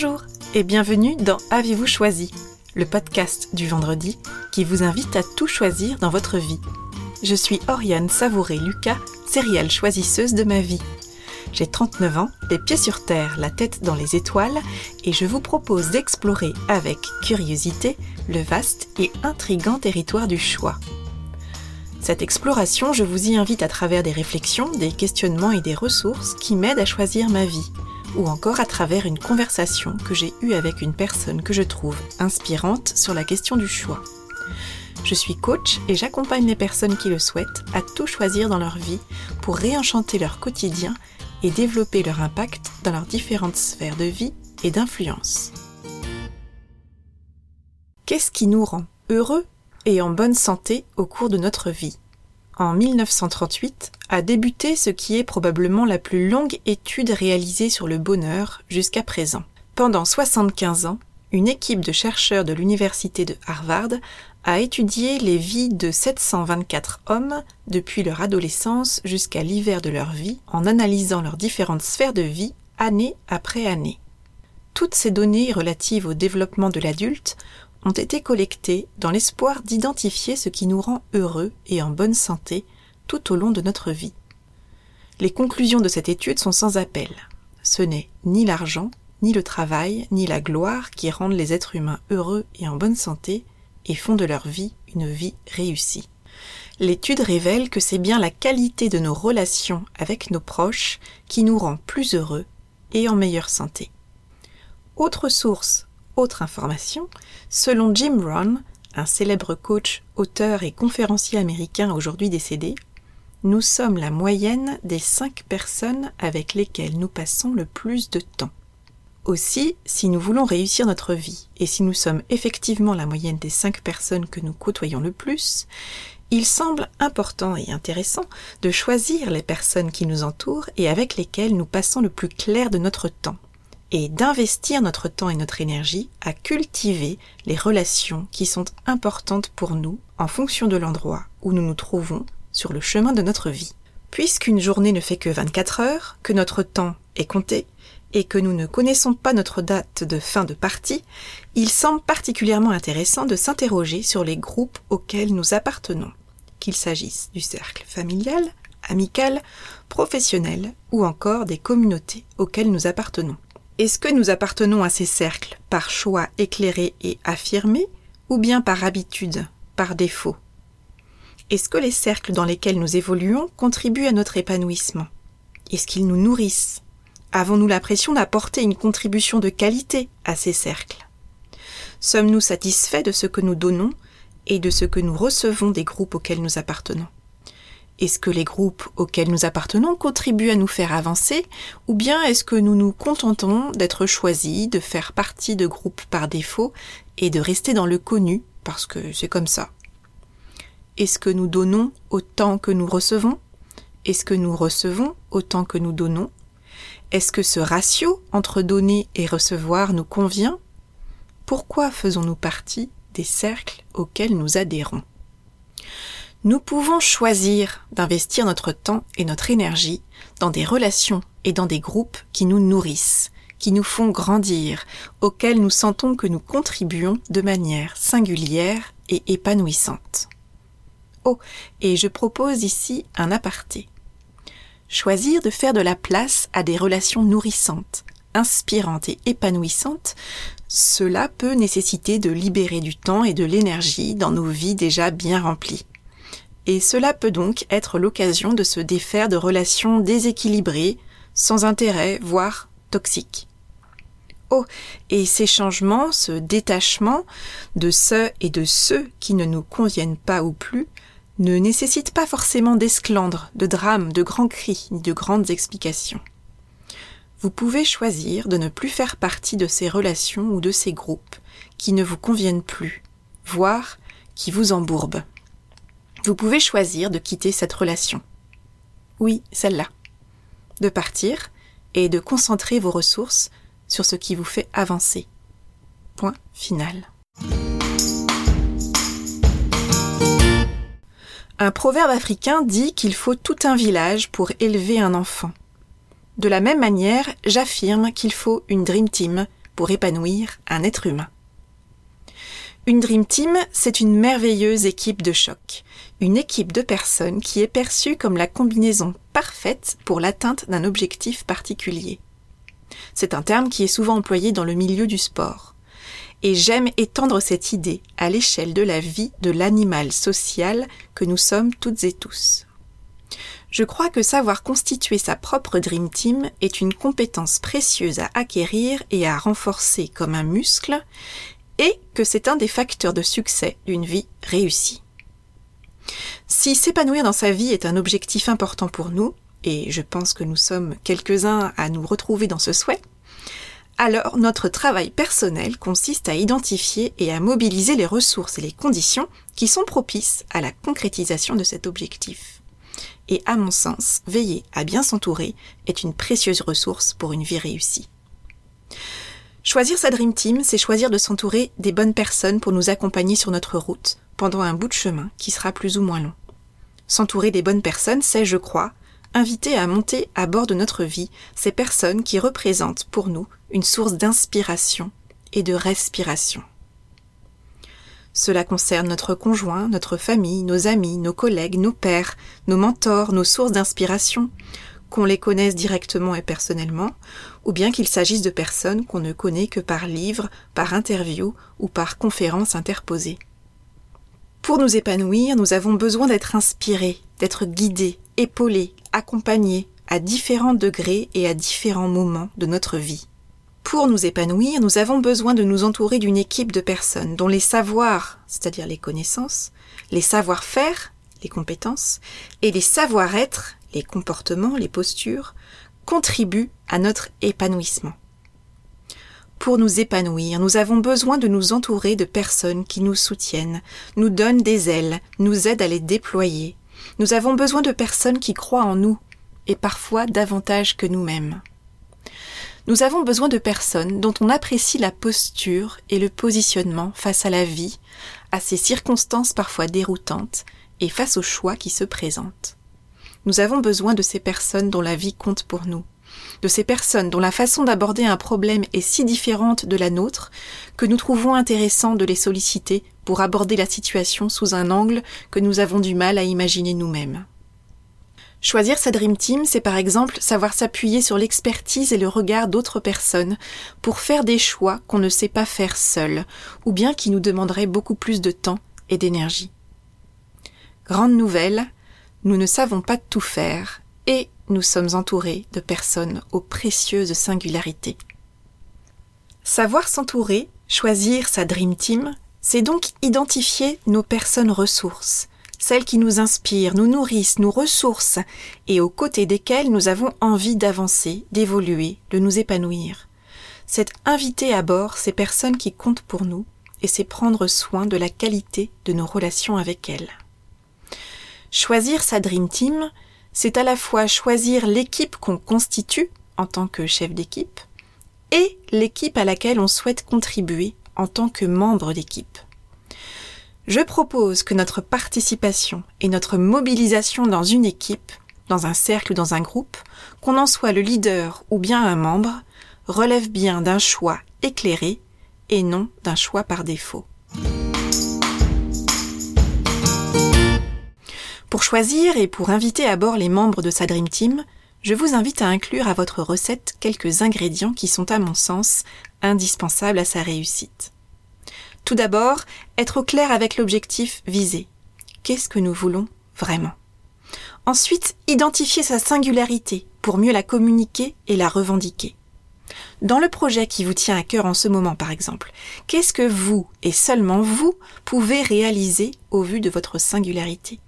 Bonjour et bienvenue dans Avez-vous choisi, le podcast du vendredi qui vous invite à tout choisir dans votre vie. Je suis Oriane Savouré-Lucas, céréale choisisseuse de ma vie. J'ai 39 ans, les pieds sur terre, la tête dans les étoiles, et je vous propose d'explorer avec curiosité le vaste et intrigant territoire du choix. Cette exploration, je vous y invite à travers des réflexions, des questionnements et des ressources qui m'aident à choisir ma vie, ou encore à travers une conversation que j'ai eue avec une personne que je trouve inspirante sur la question du choix. Je suis coach et j'accompagne les personnes qui le souhaitent à tout choisir dans leur vie pour réenchanter leur quotidien et développer leur impact dans leurs différentes sphères de vie et d'influence. Qu'est-ce qui nous rend heureux et en bonne santé au cours de notre vie? En 1938 a débuté ce qui est probablement la plus longue étude réalisée sur le bonheur jusqu'à présent. Pendant 75 ans, une équipe de chercheurs de l'université de Harvard a étudié les vies de 724 hommes depuis leur adolescence jusqu'à l'hiver de leur vie en analysant leurs différentes sphères de vie année après année. Toutes ces données relatives au développement de l'adulte ont été collectées dans l'espoir d'identifier ce qui nous rend heureux et en bonne santé tout au long de notre vie. Les conclusions de cette étude sont sans appel. Ce n'est ni l'argent, ni le travail, ni la gloire qui rendent les êtres humains heureux et en bonne santé et font de leur vie une vie réussie. L'étude révèle que c'est bien la qualité de nos relations avec nos proches qui nous rend plus heureux et en meilleure santé. Autre source, autre information, selon Jim Rohn, un célèbre coach, auteur et conférencier américain aujourd'hui décédé, nous sommes la moyenne des cinq personnes avec lesquelles nous passons le plus de temps. Aussi, si nous voulons réussir notre vie, et si nous sommes effectivement la moyenne des cinq personnes que nous côtoyons le plus, il semble important et intéressant de choisir les personnes qui nous entourent et avec lesquelles nous passons le plus clair de notre temps, et d'investir notre temps et notre énergie à cultiver les relations qui sont importantes pour nous en fonction de l'endroit où nous nous trouvons sur le chemin de notre vie. Puisqu'une journée ne fait que 24 heures, que notre temps est compté, et que nous ne connaissons pas notre date de fin de partie, il semble particulièrement intéressant de s'interroger sur les groupes auxquels nous appartenons, qu'il s'agisse du cercle familial, amical, professionnel ou encore des communautés auxquelles nous appartenons. Est-ce que nous appartenons à ces cercles par choix éclairé et affirmé ou bien par habitude, par défaut? Est-ce que les cercles dans lesquels nous évoluons contribuent à notre épanouissement? Est-ce qu'ils nous nourrissent? Avons-nous l'impression d'apporter une contribution de qualité à ces cercles? Sommes-nous satisfaits de ce que nous donnons et de ce que nous recevons des groupes auxquels nous appartenons? Est-ce que les groupes auxquels nous appartenons contribuent à nous faire avancer ou bien est-ce que nous nous contentons d'être choisis, de faire partie de groupes par défaut et de rester dans le connu parce que c'est comme ça? Est-ce que nous donnons autant que nous recevons? Est-ce que nous recevons autant que nous donnons? Est-ce que ce ratio entre donner et recevoir nous convient? Pourquoi faisons-nous partie des cercles auxquels nous adhérons? Nous pouvons choisir d'investir notre temps et notre énergie dans des relations et dans des groupes qui nous nourrissent, qui nous font grandir, auxquels nous sentons que nous contribuons de manière singulière et épanouissante. Oh, et je propose ici un aparté. Choisir de faire de la place à des relations nourrissantes, inspirantes et épanouissantes, cela peut nécessiter de libérer du temps et de l'énergie dans nos vies déjà bien remplies. Et cela peut donc être l'occasion de se défaire de relations déséquilibrées, sans intérêt, voire toxiques. Oh, et ces changements, ce détachement de ceux et de ceux qui ne nous conviennent pas ou plus, ne nécessite pas forcément d'esclandre, de drames, de grands cris, ni de grandes explications. Vous pouvez choisir de ne plus faire partie de ces relations ou de ces groupes qui ne vous conviennent plus, voire qui vous embourbent. Vous pouvez choisir de quitter cette relation. Oui, celle-là. De partir et de concentrer vos ressources sur ce qui vous fait avancer. Point final. Un proverbe africain dit qu'il faut tout un village pour élever un enfant. De la même manière, j'affirme qu'il faut une Dream Team pour épanouir un être humain. Une Dream Team, c'est une merveilleuse équipe de choc, une équipe de personnes qui est perçue comme la combinaison parfaite pour l'atteinte d'un objectif particulier. C'est un terme qui est souvent employé dans le milieu du sport. Et j'aime étendre cette idée à l'échelle de la vie de l'animal social que nous sommes toutes et tous. Je crois que savoir constituer sa propre Dream Team est une compétence précieuse à acquérir et à renforcer comme un muscle, et que c'est un des facteurs de succès d'une vie réussie. Si s'épanouir dans sa vie est un objectif important pour nous, et je pense que nous sommes quelques-uns à nous retrouver dans ce souhait, alors notre travail personnel consiste à identifier et à mobiliser les ressources et les conditions qui sont propices à la concrétisation de cet objectif. Et à mon sens, veiller à bien s'entourer est une précieuse ressource pour une vie réussie. Choisir sa Dream Team, c'est choisir de s'entourer des bonnes personnes pour nous accompagner sur notre route pendant un bout de chemin qui sera plus ou moins long. S'entourer des bonnes personnes, c'est, je crois, inviter à monter à bord de notre vie ces personnes qui représentent pour nous une source d'inspiration et de respiration. Cela concerne notre conjoint, notre famille, nos amis, nos collègues, nos pères, nos mentors, nos sources d'inspiration, qu'on les connaisse directement et personnellement, ou bien qu'il s'agisse de personnes qu'on ne connaît que par livre, par interview ou par conférence interposée. Pour nous épanouir, nous avons besoin d'être inspirés, d'être guidés, épaulés, accompagnés, à différents degrés et à différents moments de notre vie. Pour nous épanouir, nous avons besoin de nous entourer d'une équipe de personnes dont les savoirs, c'est-à-dire les connaissances, les savoir-faire, les compétences, et les savoir-être, les comportements, les postures, contribuent à notre épanouissement. Pour nous épanouir, nous avons besoin de nous entourer de personnes qui nous soutiennent, nous donnent des ailes, nous aident à les déployer. Nous avons besoin de personnes qui croient en nous, et parfois davantage que nous-mêmes. Nous avons besoin de personnes dont on apprécie la posture et le positionnement face à la vie, à ces circonstances parfois déroutantes et face aux choix qui se présentent. Nous avons besoin de ces personnes dont la vie compte pour nous, de ces personnes dont la façon d'aborder un problème est si différente de la nôtre que nous trouvons intéressant de les solliciter pour aborder la situation sous un angle que nous avons du mal à imaginer nous-mêmes. Choisir sa Dream Team, c'est par exemple savoir s'appuyer sur l'expertise et le regard d'autres personnes pour faire des choix qu'on ne sait pas faire seul, ou bien qui nous demanderaient beaucoup plus de temps et d'énergie. Grande nouvelle, nous ne savons pas tout faire, et nous sommes entourés de personnes aux précieuses singularités. Savoir s'entourer, choisir sa Dream Team, c'est donc identifier nos personnes ressources, celles qui nous inspirent, nous nourrissent, nous ressourcent, et aux côtés desquelles nous avons envie d'avancer, d'évoluer, de nous épanouir. C'est inviter à bord ces personnes qui comptent pour nous, et c'est prendre soin de la qualité de nos relations avec elles. Choisir sa Dream Team, c'est à la fois choisir l'équipe qu'on constitue en tant que chef d'équipe, et l'équipe à laquelle on souhaite contribuer en tant que membre d'équipe. Je propose que notre participation et notre mobilisation dans une équipe, dans un cercle ou dans un groupe, qu'on en soit le leader ou bien un membre, relève bien d'un choix éclairé et non d'un choix par défaut. Pour choisir et pour inviter à bord les membres de sa Dream Team, je vous invite à inclure à votre recette quelques ingrédients qui sont à mon sens indispensables à sa réussite. Tout d'abord, être au clair avec l'objectif visé. Qu'est-ce que nous voulons vraiment? Ensuite, identifier sa singularité pour mieux la communiquer et la revendiquer. Dans le projet qui vous tient à cœur en ce moment, par exemple, qu'est-ce que vous, et seulement vous, pouvez réaliser au vu de votre singularité?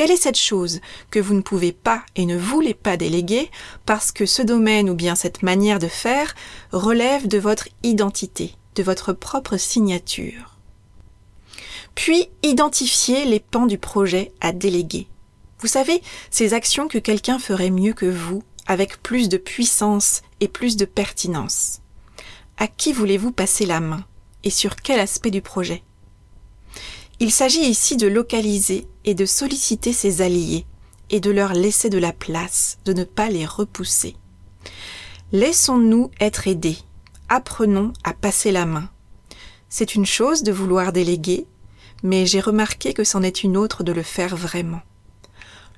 Quelle est cette chose que vous ne pouvez pas et ne voulez pas déléguer parce que ce domaine ou bien cette manière de faire relève de votre identité, de votre propre signature? Puis identifiez les pans du projet à déléguer. Vous savez, ces actions que quelqu'un ferait mieux que vous, avec plus de puissance et plus de pertinence. À qui voulez-vous passer la main et sur quel aspect du projet? Il s'agit ici de localiser et de solliciter ses alliés et de leur laisser de la place, de ne pas les repousser. Laissons-nous être aidés apprenons à passer la main. C'est une chose de vouloir déléguer, mais j'ai remarqué que c'en est une autre de le faire vraiment.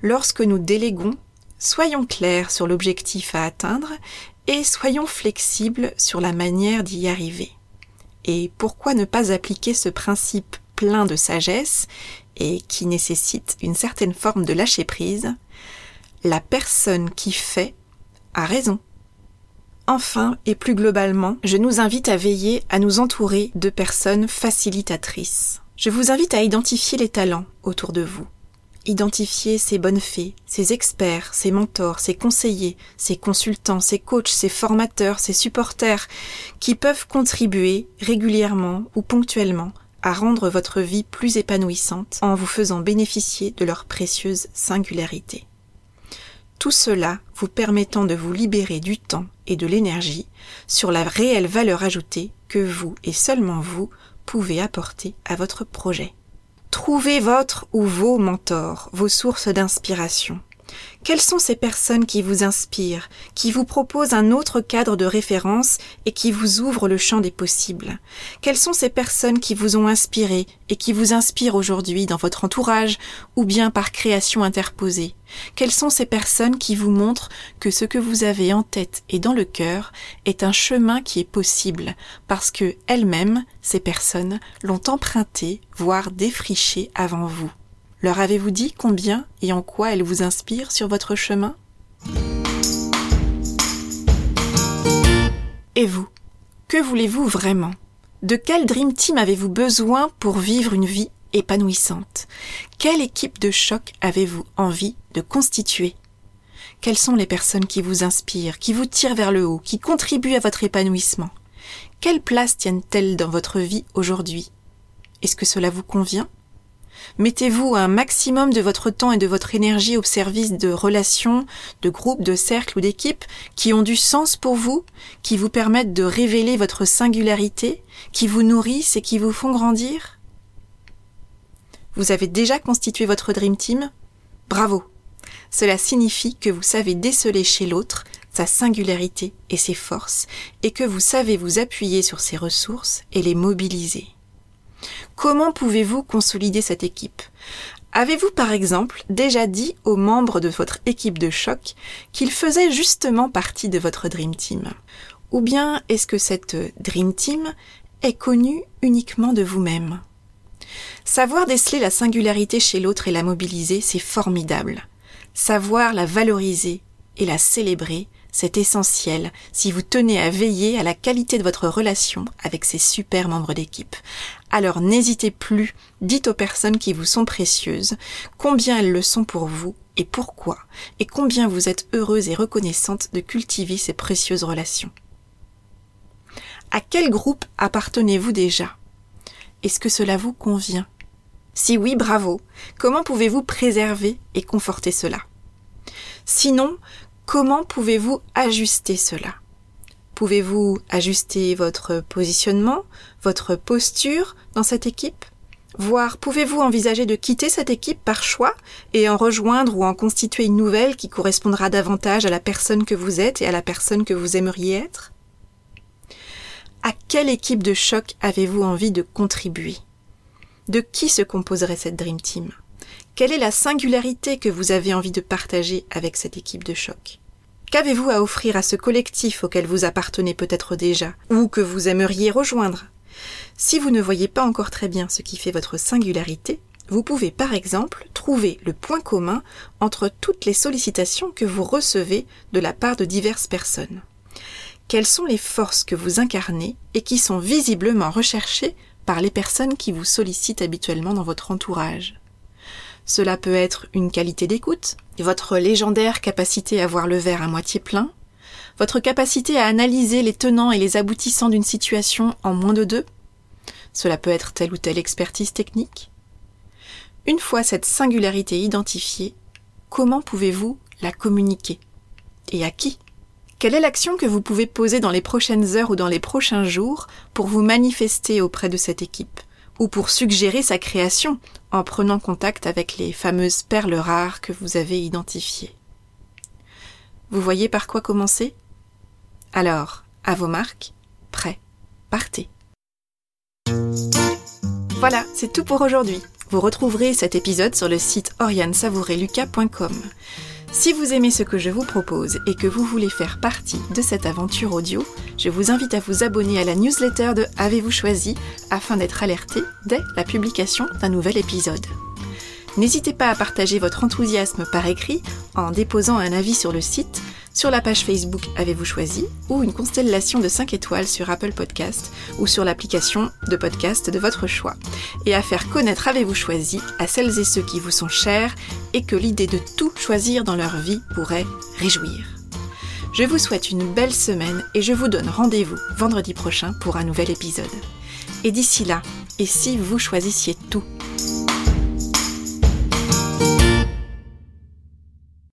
Lorsque nous déléguons, soyons clairs sur l'objectif à atteindre et soyons flexibles sur la manière d'y arriver. Et pourquoi ne pas appliquer ce principe plein de sagesse et qui nécessite une certaine forme de lâcher prise La personne qui fait a raison. Enfin, et plus globalement, je nous invite à veiller à nous entourer de personnes facilitatrices. Je vous invite à identifier les talents autour de vous. Identifier ses bonnes fées, ses experts, ses mentors, ses conseillers, ses consultants, ses coachs, ses formateurs, ses supporters, qui peuvent contribuer régulièrement ou ponctuellement à rendre votre vie plus épanouissante en vous faisant bénéficier de leur précieuse singularité. Tout cela vous permettant de vous libérer du temps et de l'énergie sur la réelle valeur ajoutée que vous et seulement vous pouvez apporter à votre projet. Trouvez votre ou vos mentors, vos sources d'inspiration. Quelles sont ces personnes qui vous inspirent, qui vous proposent un autre cadre de référence et qui vous ouvrent le champ des possibles? Quelles sont ces personnes qui vous ont inspiré et qui vous inspirent aujourd'hui dans votre entourage ou bien par création interposée? Quelles sont ces personnes qui vous montrent que ce que vous avez en tête et dans le cœur est un chemin qui est possible parce que elles-mêmes, ces personnes, l'ont emprunté, voire défriché avant vous? Leur avez-vous dit combien et en quoi elles vous inspirent sur votre chemin? Et vous Que voulez-vous vraiment? De quel Dream Team avez-vous besoin pour vivre une vie épanouissante? Quelle équipe de choc avez-vous envie de constituer? Quelles sont les personnes qui vous inspirent, qui vous tirent vers le haut, qui contribuent à votre épanouissement? Quelle place tiennent-elles dans votre vie aujourd'hui? Est-ce que cela vous convient? Mettez-vous un maximum de votre temps et de votre énergie au service de relations, de groupes, de cercles ou d'équipes qui ont du sens pour vous, qui vous permettent de révéler votre singularité, qui vous nourrissent et qui vous font grandir. Vous avez déjà constitué votre Dream Team. Bravo. Cela signifie que vous savez déceler chez l'autre sa singularité et ses forces, et que vous savez vous appuyer sur ses ressources et les mobiliser. Comment pouvez-vous consolider cette équipe? Avez-vous par exemple déjà dit aux membres de votre équipe de choc qu'ils faisaient justement partie de votre Dream Team? Ou bien est-ce que cette Dream Team est connue uniquement de vous-même? Savoir déceler la singularité chez l'autre et la mobiliser, c'est formidable. Savoir la valoriser et la célébrer, c'est essentiel si vous tenez à veiller à la qualité de votre relation avec ces super membres d'équipe. Alors n'hésitez plus, dites aux personnes qui vous sont précieuses combien elles le sont pour vous et pourquoi, et combien vous êtes heureuse et reconnaissante de cultiver ces précieuses relations. À quel groupe appartenez-vous déjà? Est-ce que cela vous convient? Si oui, bravo. Comment pouvez-vous préserver et conforter cela? Sinon, Comment pouvez-vous ajuster cela? Pouvez-vous ajuster votre positionnement, votre posture dans cette équipe? Voire pouvez-vous envisager de quitter cette équipe par choix et en rejoindre ou en constituer une nouvelle qui correspondra davantage à la personne que vous êtes et à la personne que vous aimeriez être? À quelle équipe de choc avez-vous envie de contribuer? De qui se composerait cette Dream Team? Quelle est la singularité que vous avez envie de partager avec cette équipe de choc? Qu'avez-vous à offrir à ce collectif auquel vous appartenez peut-être déjà, ou que vous aimeriez rejoindre? Si vous ne voyez pas encore très bien ce qui fait votre singularité, vous pouvez par exemple trouver le point commun entre toutes les sollicitations que vous recevez de la part de diverses personnes. Quelles sont les forces que vous incarnez et qui sont visiblement recherchées par les personnes qui vous sollicitent habituellement dans votre entourage? Cela peut être une qualité d'écoute, votre légendaire capacité à voir le verre à moitié plein, votre capacité à analyser les tenants et les aboutissants d'une situation en moins de deux. Cela peut être telle ou telle expertise technique. Une fois cette singularité identifiée, comment pouvez-vous la communiquer? Et à qui? Quelle est l'action que vous pouvez poser dans les prochaines heures ou dans les prochains jours pour vous manifester auprès de cette équipe? Ou pour suggérer sa création en prenant contact avec les fameuses perles rares que vous avez identifiées. Vous voyez par quoi commencer? Alors, à vos marques, prêt, partez. Voilà, c'est tout pour aujourd'hui. Vous retrouverez cet épisode sur le site oriansavoureluca.com. Si vous aimez ce que je vous propose et que vous voulez faire partie de cette aventure audio, je vous invite à vous abonner à la newsletter de Avez-vous choisi afin d'être alerté dès la publication d'un nouvel épisode. N'hésitez pas à partager votre enthousiasme par écrit en déposant un avis sur le site, sur la page Facebook Avez-vous choisi ou une constellation de 5 étoiles sur Apple Podcast ou sur l'application de podcast de votre choix? Et à faire connaître Avez-vous choisi à celles et ceux qui vous sont chers et que l'idée de tout choisir dans leur vie pourrait réjouir? Je vous souhaite une belle semaine et je vous donne rendez-vous vendredi prochain pour un nouvel épisode. Et d'ici là, et si vous choisissiez tout?